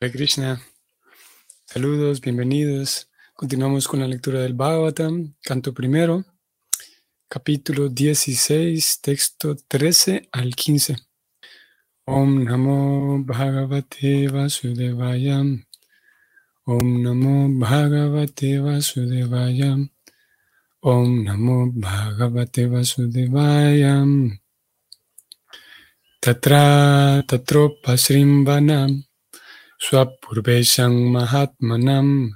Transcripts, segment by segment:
Hare Krishna. Saludos, bienvenidos. Continuamos con la lectura del Bhagavatam, canto primero, capítulo 16, texto 13 al 15. Om Namo Bhagavate Vasudevaya. Om Namo Bhagavate Vasudevaya. Om Namo Bhagavate Vasudevaya. Tatra Tatropasrimvanam. Swapurveshang Mahatmanam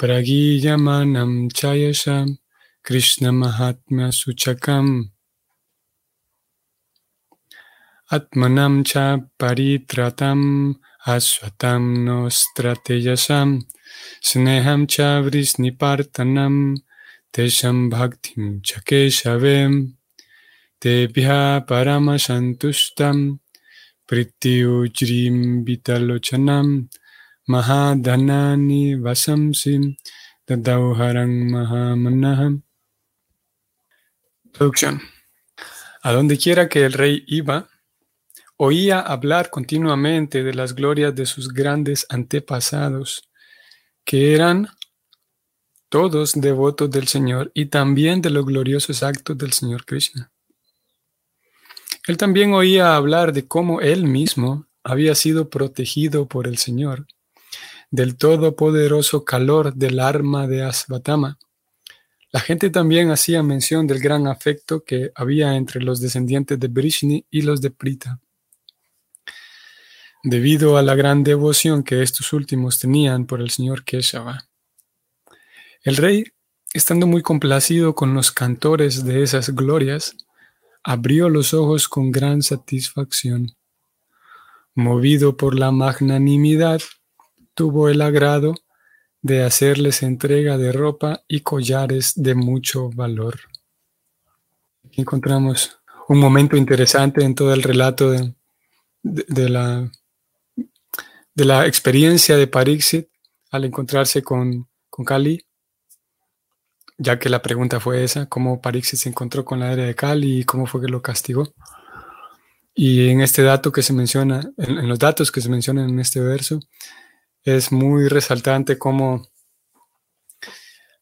Pragiyamanam Chayasham Krishna Mahatma Suchakam. Atmanam Cha Paritratam Aswatam Nostrateyasam Sneham Cha Vrisnipartanam Tesham Bhaktim Chakeshavem Tebhya Paramashantustam Pritiujrim Vitalochanam Mahadhanani Vasamsim Dadauharang Mahamanaham. Traducción. A donde quiera que el rey iba, oía hablar continuamente de las glorias de sus grandes antepasados, que eran todos devotos del Señor y también de los gloriosos actos del Señor Krishna. Él también oía hablar de cómo él mismo había sido protegido por el Señor, del todopoderoso calor del arma de Asvatama. La gente también hacía mención del gran afecto que había entre los descendientes de Brishni y los de Prita. Debido a la gran devoción que estos últimos tenían por el señor Keshava. El rey, estando muy complacido con los cantores de esas glorias, abrió los ojos con gran satisfacción. Movido por la magnanimidad, tuvo el agrado de hacerles entrega de ropa y collares de mucho valor. Aquí encontramos un momento interesante en todo el relato de, la, de la experiencia de Parixit al encontrarse con, con Kali ya que la pregunta fue esa, cómo Parixit se encontró con la era de Cali y cómo fue que lo castigó. Y en este dato que se menciona, en, los datos que se mencionan en este verso, es muy resaltante cómo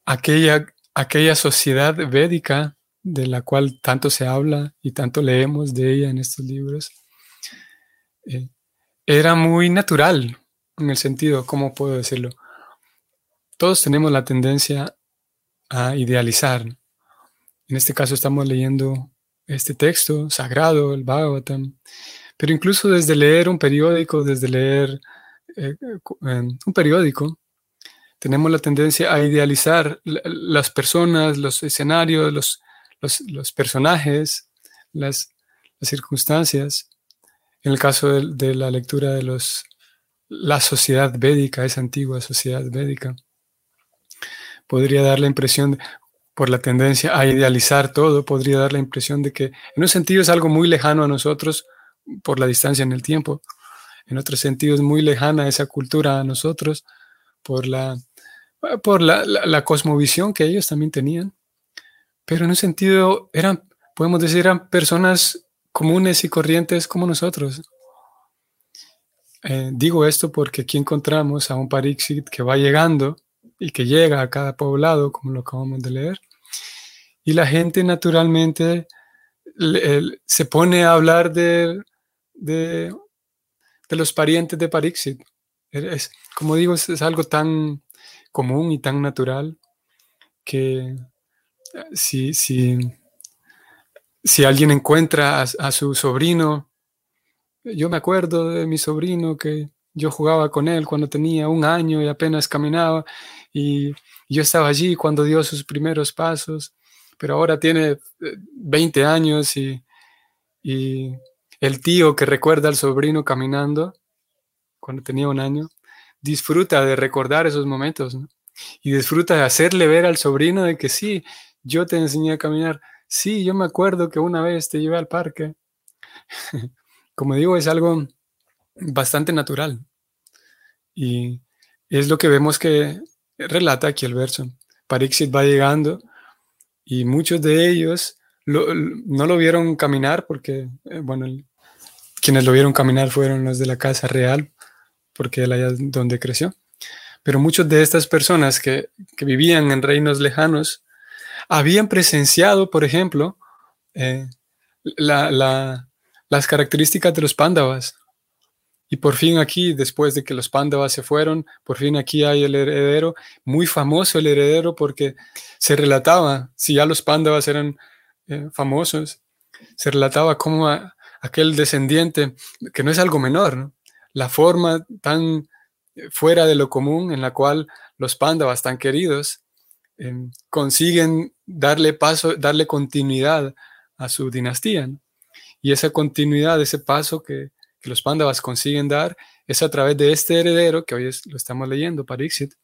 aquella, aquella sociedad védica de la cual tanto se habla y tanto leemos de ella en estos libros, eh, era muy natural en el sentido, ¿cómo puedo decirlo? Todos tenemos la tendencia a idealizar. En este caso estamos leyendo este texto sagrado, el Bhagavatam, pero incluso desde leer un periódico, desde leer eh, un periódico, tenemos la tendencia a idealizar las personas, los escenarios, los, los, personajes, las, circunstancias. En el caso de, de, la lectura de los, la sociedad védica, esa antigua sociedad védica, podría dar la impresión, por la tendencia a idealizar todo, podría dar la impresión de que en un sentido es algo muy lejano a nosotros por la distancia en el tiempo, en otro sentido es muy lejana esa cultura a nosotros por la, por la, cosmovisión que ellos también tenían, pero en un sentido eran, podemos decir, eran personas comunes y corrientes como nosotros. Eh, digo esto porque aquí encontramos a un Parixit que va llegando y que llega a cada poblado, como lo acabamos de leer. Y la gente naturalmente se pone a hablar de, de, los parientes de Parixit. Es, como digo, es, algo tan común y tan natural que si, si, si alguien encuentra a su sobrino, yo me acuerdo de mi sobrino que yo jugaba con él cuando tenía un año y apenas caminaba y yo estaba allí cuando dio sus primeros pasos, pero ahora tiene 20 eh, años y, el tío que recuerda al sobrino caminando cuando tenía un año, disfruta de recordar esos momentos y disfruta de hacerle ver al sobrino de que sí, yo te enseñé a caminar, sí, yo me acuerdo que una vez te llevé al parque. Como digo, es algo bastante natural. Y es lo que vemos que relata aquí el verso. Parixit va llegando y muchos de ellos no lo vieron caminar porque, eh, bueno, quienes lo vieron caminar fueron los de la casa real, porque él allá donde creció. Pero muchas de estas personas que, vivían en reinos lejanos habían presenciado, por ejemplo, eh, las características de los pándavas. Y por fin aquí, después de que los pándavas se fueron, por fin aquí hay el heredero, muy famoso el heredero porque se relataba, si ya los pándavas eran eh, famosos, se relataba como aquel descendiente, que no es algo menor, la forma tan fuera de lo común en la cual los pándavas tan queridos em, consiguen darle paso, darle continuidad a su dinastía. Y esa continuidad, ese paso que, los pándavas consiguen dar, es a través de este heredero que hoy lo estamos leyendo, Parixit.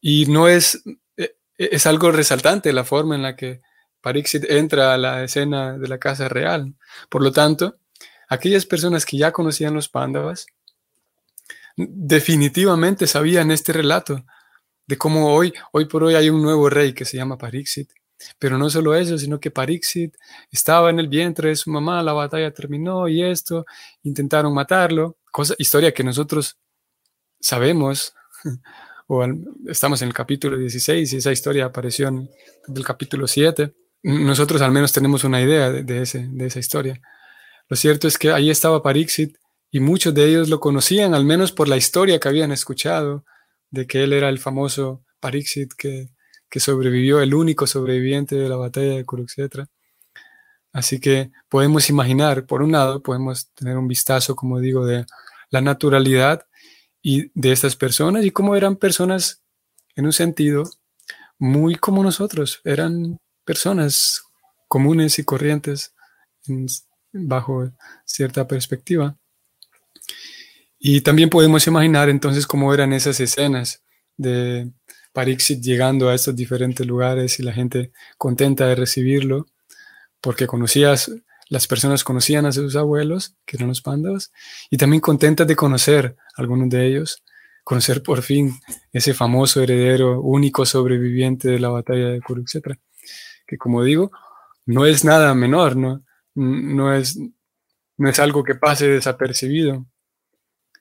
Y no es, e, e, es algo resaltante la forma en la que Parixit entra a la escena de la casa real. Por lo tanto, aquellas personas que ya conocían los pándavas, definitivamente sabían este relato de cómo hoy, hoy por hoy hay un nuevo rey que se llama Parixit. Pero no solo eso, sino que Parixit estaba en el vientre de su mamá, la batalla terminó y esto, intentaron matarlo, cosa, historia que nosotros sabemos, o estamos en el capítulo 16 y esa historia apareció en el capítulo 7. Nosotros al menos tenemos una idea de, ese, de esa historia. Lo cierto es que ahí estaba Parixit y muchos de ellos lo conocían, al menos por la historia que habían escuchado, de que él era el famoso Parixit que, sobrevivió, el único sobreviviente de la batalla de Kurukshetra. Así que podemos imaginar, por un lado, podemos tener un vistazo, como digo, de la naturalidad y de estas personas y cómo eran personas, en un sentido, muy como nosotros, eran personas comunes y corrientes bajo cierta perspectiva. Y también podemos imaginar entonces cómo eran esas escenas de Parixit llegando a estos diferentes lugares y la gente contenta de recibirlo, porque conocías, las personas conocían a sus abuelos, que eran los pandas, y también contentas de conocer a algunos de ellos, conocer por fin ese famoso heredero, único sobreviviente de la batalla de Kurukshetra, que como digo, no es nada menor, ¿no? No es, no es algo que pase desapercibido.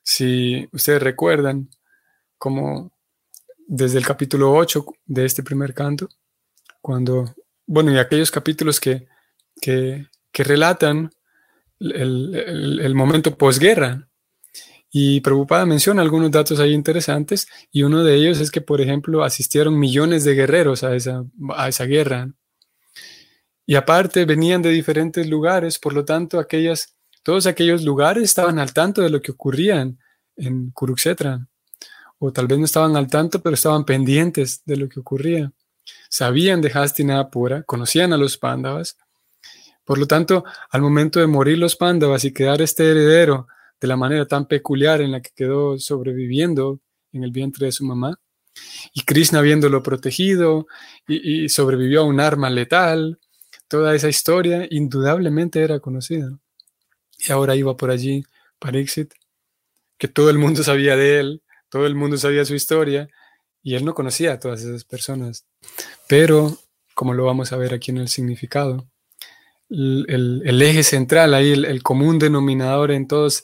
Si ustedes recuerdan, como desde el capítulo 8 de este primer canto, cuando, bueno, y aquellos capítulos que, que, relatan el, momento posguerra. Y Preocupada menciona algunos datos ahí interesantes y uno de ellos es que, por ejemplo, asistieron millones de guerreros a esa, a esa guerra. Y aparte venían de diferentes lugares, por lo tanto, aquellas todos aquellos lugares estaban al tanto de lo que ocurría en, Kurukshetra. O tal vez no estaban al tanto, pero estaban pendientes de lo que ocurría. Sabían de Hastinapura, conocían a los Pándavas. Por lo tanto, al momento de morir los Pándavas y quedar este heredero de la manera tan peculiar en la que quedó sobreviviendo en el vientre de su mamá, y Krishna habiéndolo protegido y, y sobrevivió a un arma letal, toda esa historia indudablemente era conocida. Y ahora iba por allí Parixit, que todo el mundo sabía de él, todo el mundo sabía su historia, y él no conocía a todas esas personas. Pero, como lo vamos a ver aquí en el significado, el, eje central, ahí el, común denominador en todos,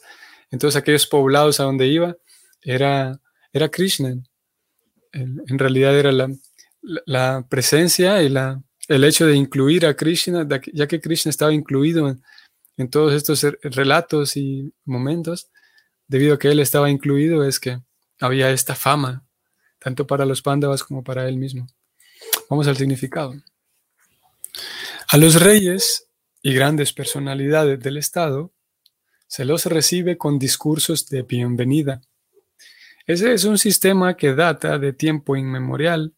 en todos aquellos poblados a donde iba, era, era Krishna. En, realidad era la, presencia y la, el hecho de incluir a Krishna, ya que Krishna estaba incluido en todos estos relatos y momentos, debido a que él estaba incluido, es que había esta fama, tanto para los pándavas como para él mismo. Vamos al significado. A los reyes y grandes personalidades del Estado se los recibe con discursos de bienvenida. Ese es un sistema que data de tiempo inmemorial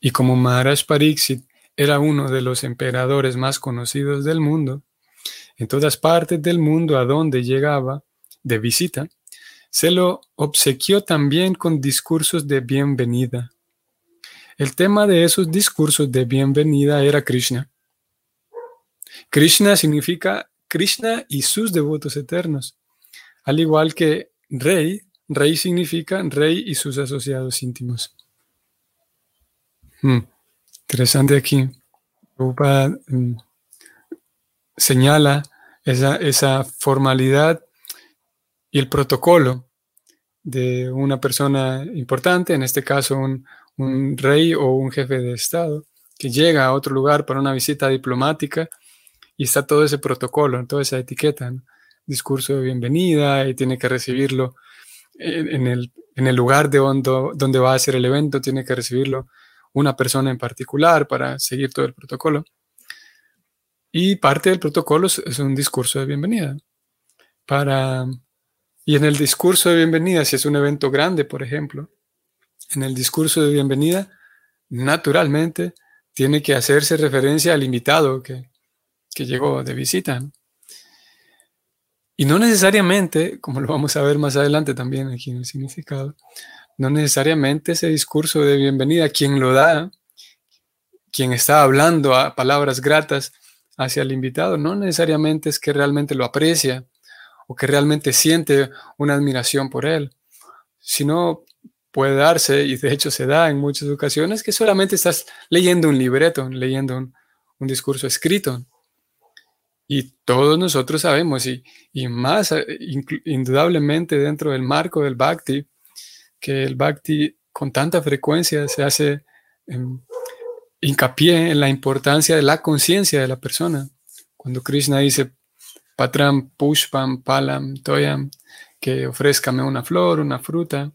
y como Maharaj Pariksit era uno de los emperadores más conocidos del mundo, en todas partes del mundo a donde llegaba de visita, se lo obsequió también con discursos de bienvenida. El tema de esos discursos de bienvenida era Krishna. Krishna significa Krishna y sus devotos eternos, al igual que rey, rey significa rey y sus asociados íntimos. Hmm, interesante aquí. Mm, señala esa, esa formalidad y el protocolo de una persona importante, en este caso un, rey o un jefe de Estado, que llega a otro lugar para una visita diplomática y está todo ese protocolo, toda esa etiqueta, discurso de bienvenida y tiene que recibirlo en, el, en el, lugar de donde, donde va a ser el evento, tiene que recibirlo una persona en particular para seguir todo el protocolo. Y parte del protocolo es un discurso de bienvenida. Para, y en el discurso de bienvenida, si es un evento grande, por ejemplo, en el discurso de bienvenida, naturalmente tiene que hacerse referencia al invitado que, que llegó de visita. Y no necesariamente, como lo vamos a ver más adelante también aquí en el significado, no necesariamente ese discurso de bienvenida, quien lo da, quien está hablando a palabras gratas hacia el invitado, no necesariamente es que realmente lo aprecia o que realmente siente una admiración por él, sino puede darse, y de hecho se da en muchas ocasiones, que solamente estás leyendo un libreto, leyendo un, discurso escrito. Y todos nosotros sabemos, y, y más eh, indudablemente dentro del marco del bhakti, que el bhakti con tanta frecuencia se hace hincapié en la importancia de la conciencia de la persona. Cuando Krishna dice, Patram, Pushpam, Palam, Toyam, que ofrézcame una flor, una fruta,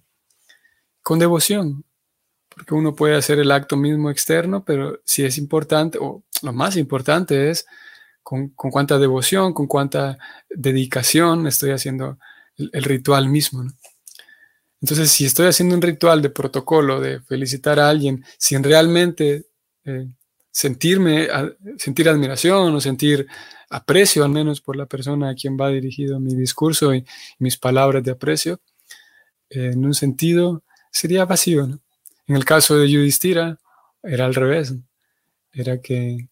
con devoción, porque uno puede hacer el acto mismo externo, pero si es importante, o lo más importante es con, cuánta devoción, con cuánta dedicación estoy haciendo el, ritual mismo. Entonces, si estoy haciendo un ritual de protocolo, de felicitar a alguien, sin realmente eh, sentirme, sentir admiración o sentir aprecio al menos por la persona a quien va dirigido mi discurso y, mis palabras de aprecio, eh, en un sentido sería vacío. En el caso de Yudhishthira era al revés, era que,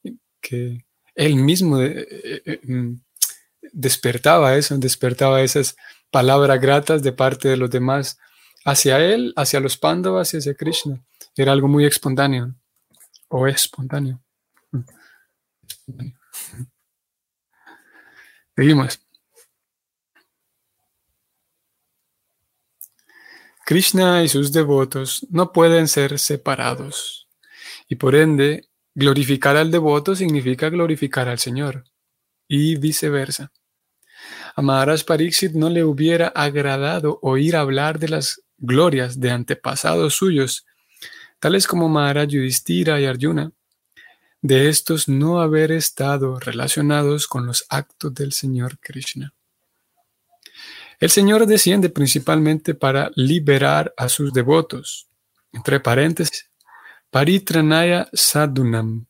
él mismo eh, mm, despertaba eso, despertaba esas palabras gratas de parte de los demás hacia él, hacia los Pandavas y hacia Krishna. Era algo muy espontáneo, o espontáneo. Seguimos. Krishna y sus devotos no pueden ser separados, y por ende, glorificar al devoto significa glorificar al Señor, y viceversa. A Maharaj Pariksit no le hubiera agradado oír hablar de las glorias de antepasados suyos, tales como Maharaj Yudhishthira y Arjuna, de estos no haber estado relacionados con los actos del Señor Krishna. El Señor desciende principalmente para liberar a sus devotos, entre paréntesis, paritranaya sadunam.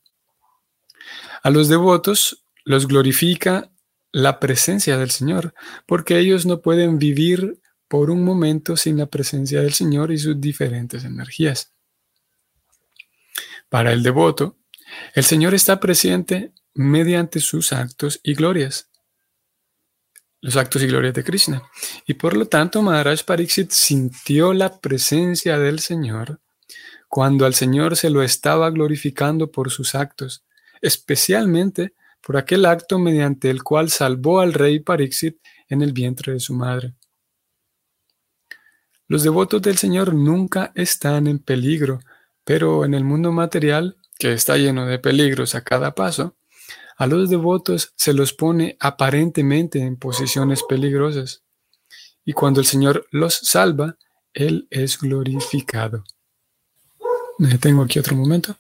A los devotos los glorifica la presencia del Señor, porque ellos no pueden vivir por un momento sin la presencia del Señor y sus diferentes energías. Para el devoto, el Señor está presente mediante sus actos y glorias, los actos y glorias de Krishna. Y por lo tanto, Maharaj Pariksit sintió la presencia del Señor cuando al Señor se lo estaba glorificando por sus actos, especialmente por aquel acto mediante el cual salvó al rey Pariksit en el vientre de su madre. Los devotos del Señor nunca están en peligro, pero en el mundo material, que está lleno de peligros a cada paso, a los devotos se los pone aparentemente en posiciones peligrosas. Y cuando el Señor los salva, Él es glorificado. Me detengo aquí otro momento.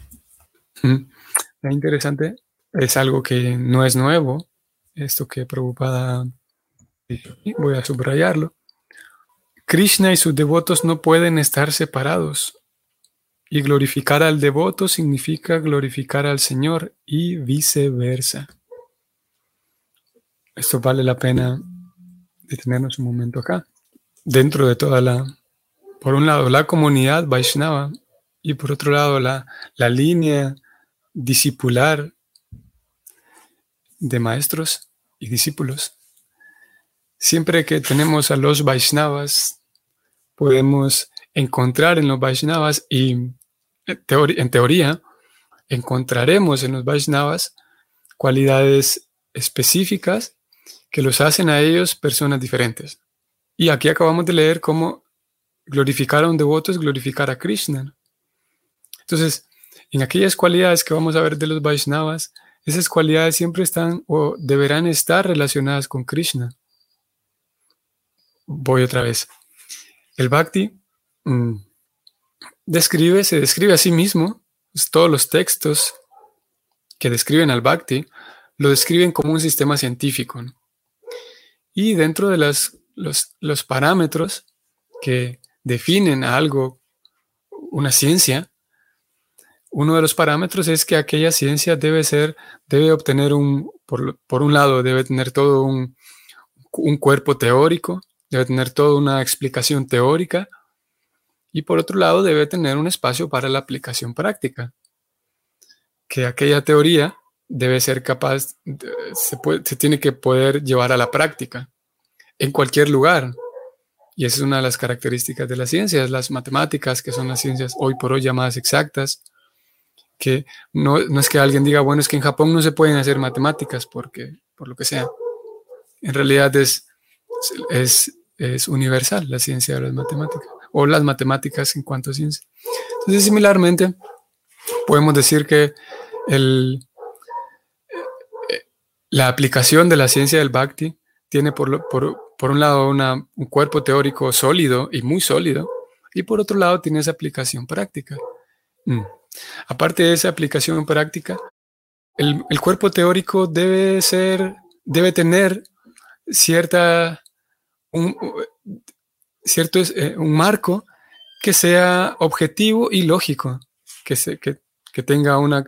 Es interesante, es algo que no es nuevo, esto que preocupada voy a subrayarlo. Krishna y sus devotos no pueden estar separados. Y glorificar al devoto significa glorificar al Señor y viceversa. Esto vale la pena detenernos un momento acá. Dentro de toda la, por un lado, la comunidad Vaishnava y por otro lado, la, la línea discipular de maestros y discípulos. Siempre que tenemos a los Vaishnavas podemos encontrar en los Vaishnavas y en teoría encontraremos en los Vaishnavas cualidades específicas que los hacen a ellos personas diferentes. Y aquí acabamos de leer cómo glorificar a un devoto es glorificar a Krishna. Entonces, en aquellas cualidades que vamos a ver de los Vaishnavas, esas cualidades siempre están o deberán estar relacionadas con Krishna. Voy otra vez. El Bhakti mm, describe, se describe a sí mismo, pues, todos los textos que describen al Bhakti lo describen como un sistema científico. Y dentro de las, los, los parámetros que definen a algo, una ciencia, uno de los parámetros es que aquella ciencia debe ser, debe obtener un, por, un lado, debe tener todo un, un, cuerpo teórico, debe tener toda una explicación teórica, y por otro lado, debe tener un espacio para la aplicación práctica. Que aquella teoría debe ser capaz, se, tiene que poder llevar a la práctica en cualquier lugar. Y esa es una de las características de las ciencias, las matemáticas, que son las ciencias hoy por hoy llamadas exactas, que no, es que alguien diga, bueno, es que en Japón no se pueden hacer matemáticas porque, por lo que sea. En realidad es, es, es universal la ciencia de las matemáticas o las matemáticas en cuanto a ciencia. Entonces, similarmente, podemos decir que el, la aplicación de la ciencia del Bhakti tiene por, por, por un lado un cuerpo teórico sólido y muy sólido, y por otro lado tiene esa aplicación práctica. Mm. Aparte de esa aplicación práctica, el, cuerpo teórico debe ser, debe tener cierta, cierto, eh, un marco que sea objetivo y lógico, que, se, que, tenga una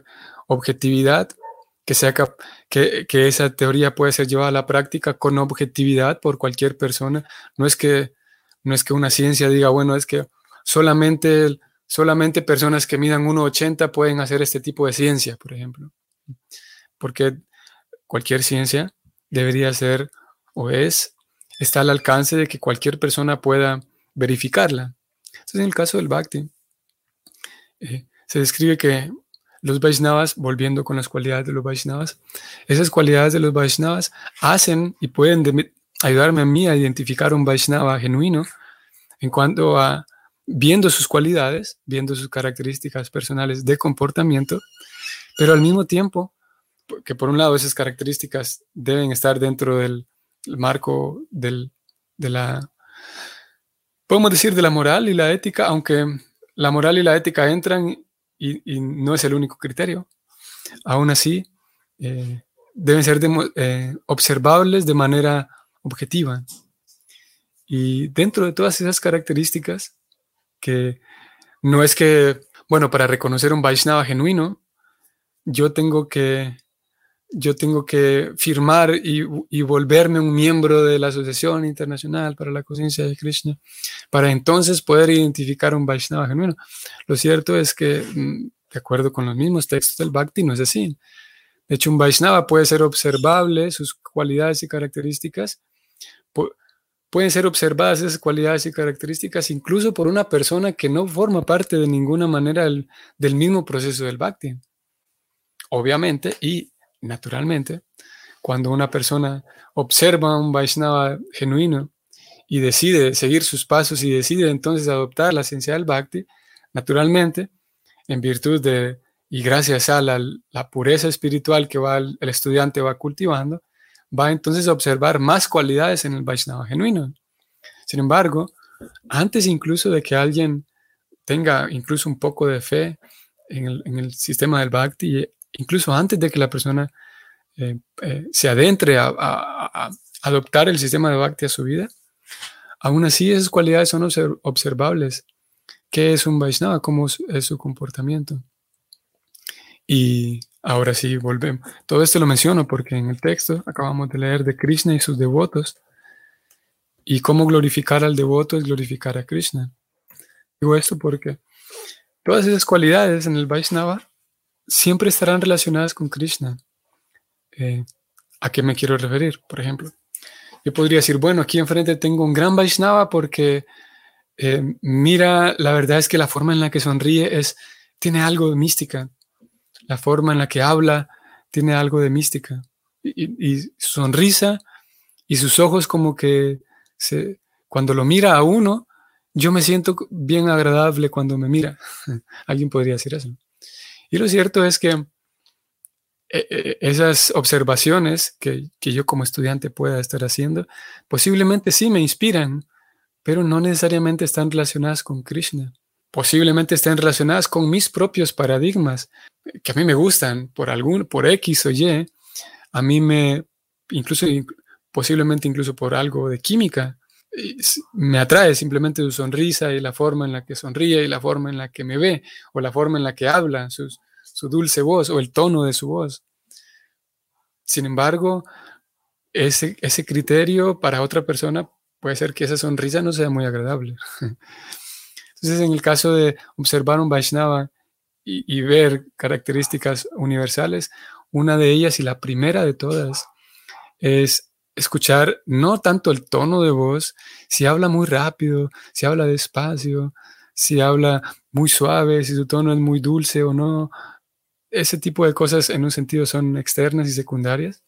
objetividad, que, sea que, que, esa teoría puede ser llevada a la práctica con objetividad por cualquier persona. No es que, no es que una ciencia diga, bueno, es que solamente solamente personas que midan 1,80 pueden hacer este tipo de ciencia, por ejemplo. Porque cualquier ciencia debería ser o es, está al alcance de que cualquier persona pueda verificarla. Entonces, en el caso del Bhakti, eh, se describe que los Vaishnavas, volviendo con las cualidades de los Vaishnavas, esas cualidades de los Vaishnavas hacen y pueden ayudarme a mí a identificar un Vaishnava genuino en cuanto a viendo sus cualidades, viendo sus características personales de comportamiento, pero al mismo tiempo, que por un lado esas características deben estar dentro del marco del, de la, podemos decir, de la moral y la ética, aunque la moral y la ética entran y, no es el único criterio, aún así eh, deben ser eh, observables de manera objetiva. Y dentro de todas esas características, que no es que, bueno, para reconocer un Vaishnava genuino, yo tengo que, yo tengo que firmar y, volverme un miembro de la Asociación Internacional para la Conciencia de Krishna, para entonces poder identificar un Vaishnava genuino. Lo cierto es que, mm, de acuerdo con los mismos textos del Bhakti, no es así. De hecho, un Vaishnava puede ser observable, sus cualidades y características, pueden ser observadas esas cualidades y características incluso por una persona que no forma parte de ninguna manera del, mismo proceso del bhakti. Obviamente y naturalmente, cuando una persona observa un Vaishnava genuino y decide seguir sus pasos y decide entonces adoptar la ciencia del bhakti, naturalmente, en virtud de y gracias a la, pureza espiritual que va el estudiante va cultivando, va entonces a observar más cualidades en el Vaishnava genuino. Sin embargo, antes incluso de que alguien tenga incluso un poco de fe en el, sistema del Bhakti, incluso antes de que la persona eh, eh, se adentre a, adoptar el sistema de Bhakti a su vida, aún así esas cualidades son observables. ¿Qué es un Vaishnava? ¿Cómo es su comportamiento? Y Ahora sí, volvemos. Todo esto lo menciono porque en el texto acabamos de leer de Krishna y sus devotos. Y cómo glorificar al devoto es glorificar a Krishna. Digo esto porque todas esas cualidades en el Vaishnava siempre estarán relacionadas con Krishna. Eh, ¿A qué me quiero referir? Por ejemplo, yo podría decir, bueno, aquí enfrente tengo un gran Vaishnava porque eh, mira, la verdad es que la forma en la que sonríe es, tiene algo de mística la forma en la que habla tiene algo de mística. Y, su sonrisa y sus ojos como que cuando lo mira a uno, yo me siento bien agradable cuando me mira. Alguien podría decir eso. Y lo cierto es que eh, eh, esas observaciones que, yo como estudiante pueda estar haciendo, posiblemente sí me inspiran, pero no necesariamente están relacionadas con Krishna. Posiblemente estén relacionadas con mis propios paradigmas, que a mí me gustan por algún, por X o Y. A mí me, incluso, posiblemente incluso por algo de química, me atrae simplemente su sonrisa y la forma en la que sonríe y la forma en la que me ve o la forma en la que habla, su, dulce voz o el tono de su voz. Sin embargo, ese, ese criterio para otra persona puede ser que esa sonrisa no sea muy agradable. Entonces, en el caso de observar un Vaishnava y ver características universales, una de ellas y la primera de todas es escuchar no tanto el tono de voz, si habla muy rápido, si habla despacio, si habla muy suave, si su tono es muy dulce o no. Ese tipo de cosas en un sentido son externas y secundarias.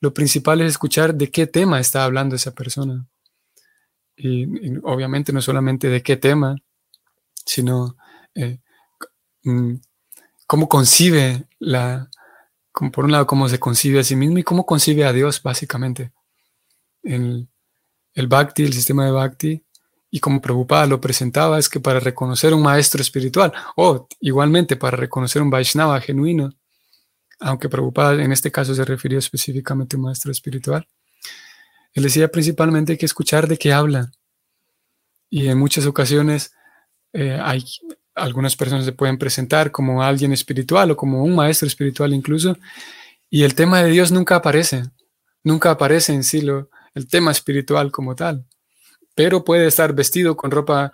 Lo principal es escuchar de qué tema está hablando esa persona. Y, obviamente no solamente de qué tema, sino eh, mm, cómo concibe la, como por un lado, cómo se concibe a sí mismo y cómo concibe a Dios, básicamente. El, Bhakti, el sistema de Bhakti, y como Prabhupada lo presentaba, es que para reconocer un maestro espiritual, o igualmente para reconocer un Vaishnava genuino, aunque Prabhupada en este caso se refirió específicamente a un maestro espiritual, él decía principalmente que escuchar de qué habla. Y en muchas ocasiones eh, hay, algunas personas se pueden presentar como alguien espiritual o como un maestro espiritual incluso, y el tema de Dios nunca aparece, nunca aparece en sí lo, el tema espiritual como tal, pero puede estar vestido con ropa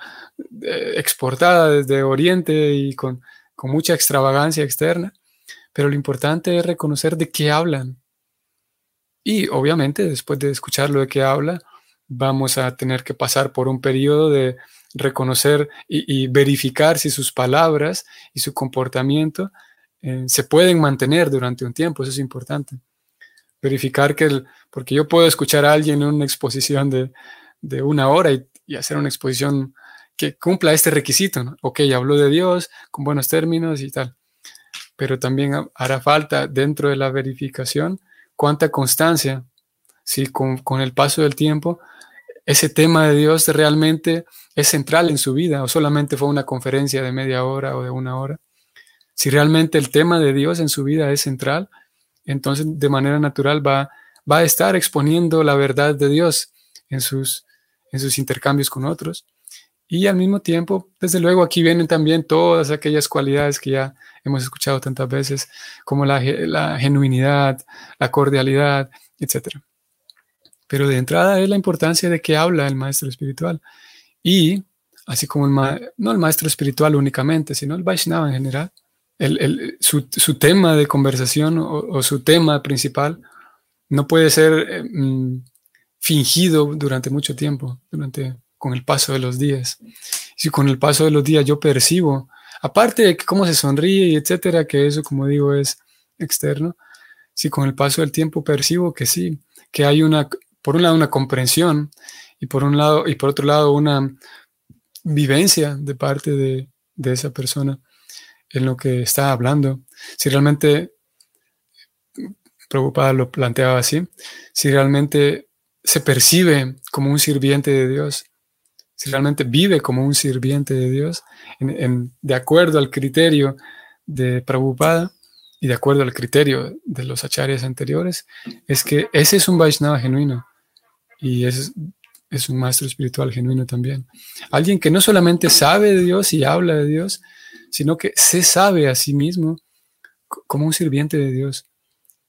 eh, exportada desde Oriente y con, con mucha extravagancia externa, pero lo importante es reconocer de qué hablan. Y obviamente después de escuchar lo de qué habla, vamos a tener que pasar por un periodo de reconocer y, verificar si sus palabras y su comportamiento eh, se pueden mantener durante un tiempo, eso es importante. Verificar que, el, porque yo puedo escuchar a alguien en una exposición de, de una hora y, hacer una exposición que cumpla este requisito, ¿no? Ok, habló de Dios con buenos términos y tal, pero también hará falta dentro de la verificación cuánta constancia, si con, con el paso del tiempo ese tema de Dios realmente es central en su vida o solamente fue una conferencia de media hora o de una hora. Si realmente el tema de Dios en su vida es central, entonces de manera natural va, va a estar exponiendo la verdad de Dios en sus, en sus intercambios con otros. Y al mismo tiempo, desde luego aquí vienen también todas aquellas cualidades que ya hemos escuchado tantas veces, como la, la genuinidad, la cordialidad, etcétera. Pero de entrada es la importancia de que habla el maestro espiritual. Y así como el no el maestro espiritual únicamente, sino el Vaishnava en general, el, su, su, tema de conversación o, su tema principal no puede ser eh, mm, fingido durante mucho tiempo, durante, con el paso de los días. Si con el paso de los días yo percibo, aparte de cómo se sonríe y etcétera, que eso, como digo, es externo, si con el paso del tiempo percibo que sí, que hay una por un lado una comprensión y por un lado y por otro lado una vivencia de parte de, esa persona en lo que está hablando. Si realmente preocupada lo planteaba así, si realmente se percibe como un sirviente de Dios, si realmente vive como un sirviente de Dios, de acuerdo al criterio de Prabhupada y de acuerdo al criterio de los acharyas anteriores, es que ese es un Vaishnava genuino y es, es un maestro espiritual genuino también. Alguien que no solamente sabe de Dios y habla de Dios, sino que se sabe a sí mismo como un sirviente de Dios,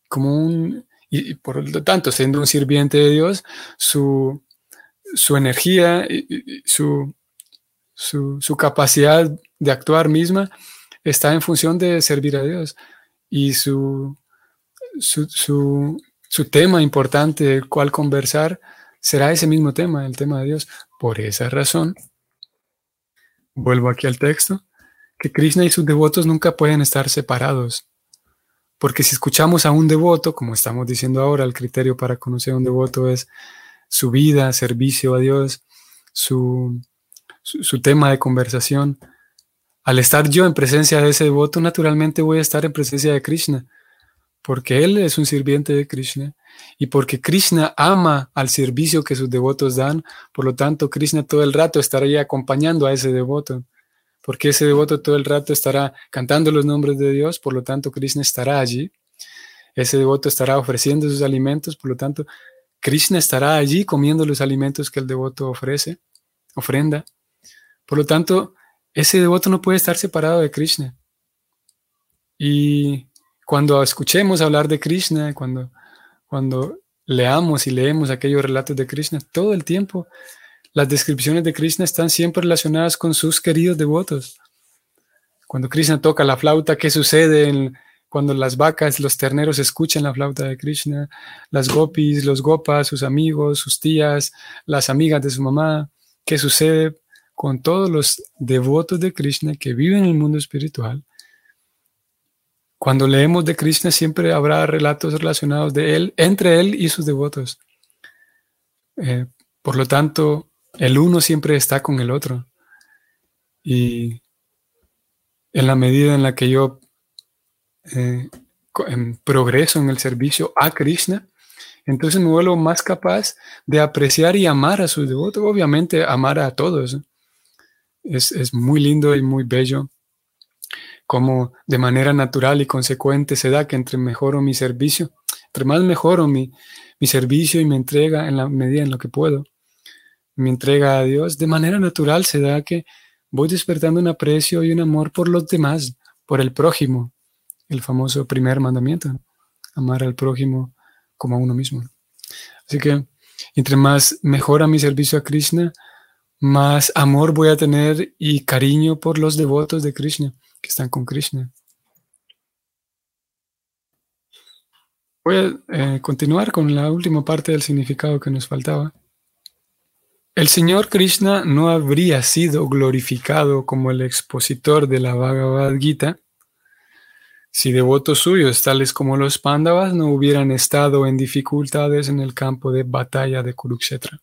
como un, y, por lo tanto, siendo un sirviente de Dios, su, su energía, su, su, su, capacidad de actuar misma está en función de servir a Dios. Y su, su tema importante del cual conversar será ese mismo tema, el tema de Dios. Por esa razón, vuelvo aquí al texto, que Krishna y sus devotos nunca pueden estar separados. Porque si escuchamos a un devoto, como estamos diciendo ahora, el criterio para conocer a un devoto es su vida, servicio a Dios, su, su, tema de conversación. Al estar yo en presencia de ese devoto, naturalmente voy a estar en presencia de Krishna, porque él es un sirviente de Krishna y porque Krishna ama al servicio que sus devotos dan, por lo tanto Krishna todo el rato estará ahí acompañando a ese devoto, porque ese devoto todo el rato estará cantando los nombres de Dios, por lo tanto Krishna estará allí. Ese devoto estará ofreciendo sus alimentos, por lo tanto Krishna estará allí comiendo los alimentos que el devoto ofrece, ofrenda. Por lo tanto, ese devoto no puede estar separado de Krishna. Y cuando escuchemos hablar de Krishna, cuando, cuando leamos y leemos aquellos relatos de Krishna, todo el tiempo las descripciones de Krishna están siempre relacionadas con sus queridos devotos. Cuando Krishna toca la flauta, ¿qué sucede cuando las vacas, los terneros escuchan la flauta de Krishna, las gopis, los gopas, sus amigos, sus tías, las amigas de su mamá, qué sucede con todos los devotos de Krishna que viven en el mundo espiritual. Cuando leemos de Krishna siempre habrá relatos relacionados de él, entre él y sus devotos. Eh, por lo tanto, el uno siempre está con el otro. Y en la medida en la que yo eh, en progreso en el servicio a Krishna, entonces me vuelvo más capaz de apreciar y amar a sus devotos, obviamente amar a todos. Es, es muy lindo y muy bello como de manera natural y consecuente se da que entre mejoro mi servicio, entre más mejoro mi, mi servicio y me entrega en la medida en lo que puedo, mi entrega a Dios, de manera natural se da que voy despertando un aprecio y un amor por los demás, por el prójimo, el famoso primer mandamiento, amar al prójimo como a uno mismo. Así que entre más mejora mi servicio a Krishna, más amor voy a tener y cariño por los devotos de Krishna que están con Krishna. Voy a eh, continuar con la última parte del significado que nos faltaba. El Señor Krishna no habría sido glorificado como el expositor de la Bhagavad Gita si devotos suyos, tales como los Pándavas, no hubieran estado en dificultades en el campo de batalla de Kurukshetra.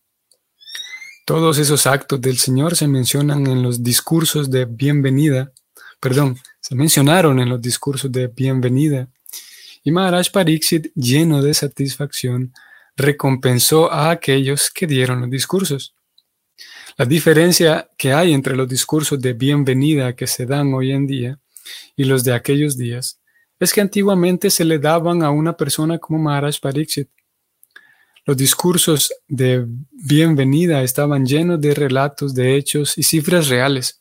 Todos esos actos del Señor se mencionan en los discursos de bienvenida, perdón, se mencionaron en los discursos de bienvenida, y Maharaj Pariksit, lleno de satisfacción, recompensó a aquellos que dieron los discursos. La diferencia que hay entre los discursos de bienvenida que se dan hoy en día y los de aquellos días es que antiguamente se le daban a una persona como Maharaj Pariksit. Los discursos de bienvenida estaban llenos de relatos, de hechos y cifras reales,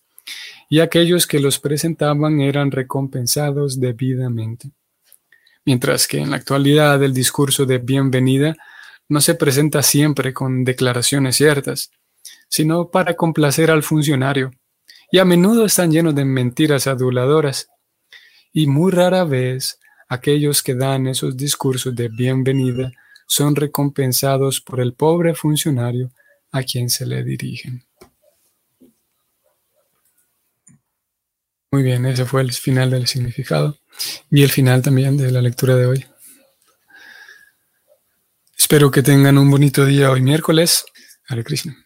y aquellos que los presentaban eran recompensados debidamente. Mientras que en la actualidad el discurso de bienvenida no se presenta siempre con declaraciones ciertas, sino para complacer al funcionario, y a menudo están llenos de mentiras aduladoras y muy rara vez aquellos que dan esos discursos de bienvenida son recompensados por el pobre funcionario a quien se le dirigen. Muy bien, ese fue el final del significado y el final también de la lectura de hoy. Espero que tengan un bonito día hoy miércoles. Hare Krishna.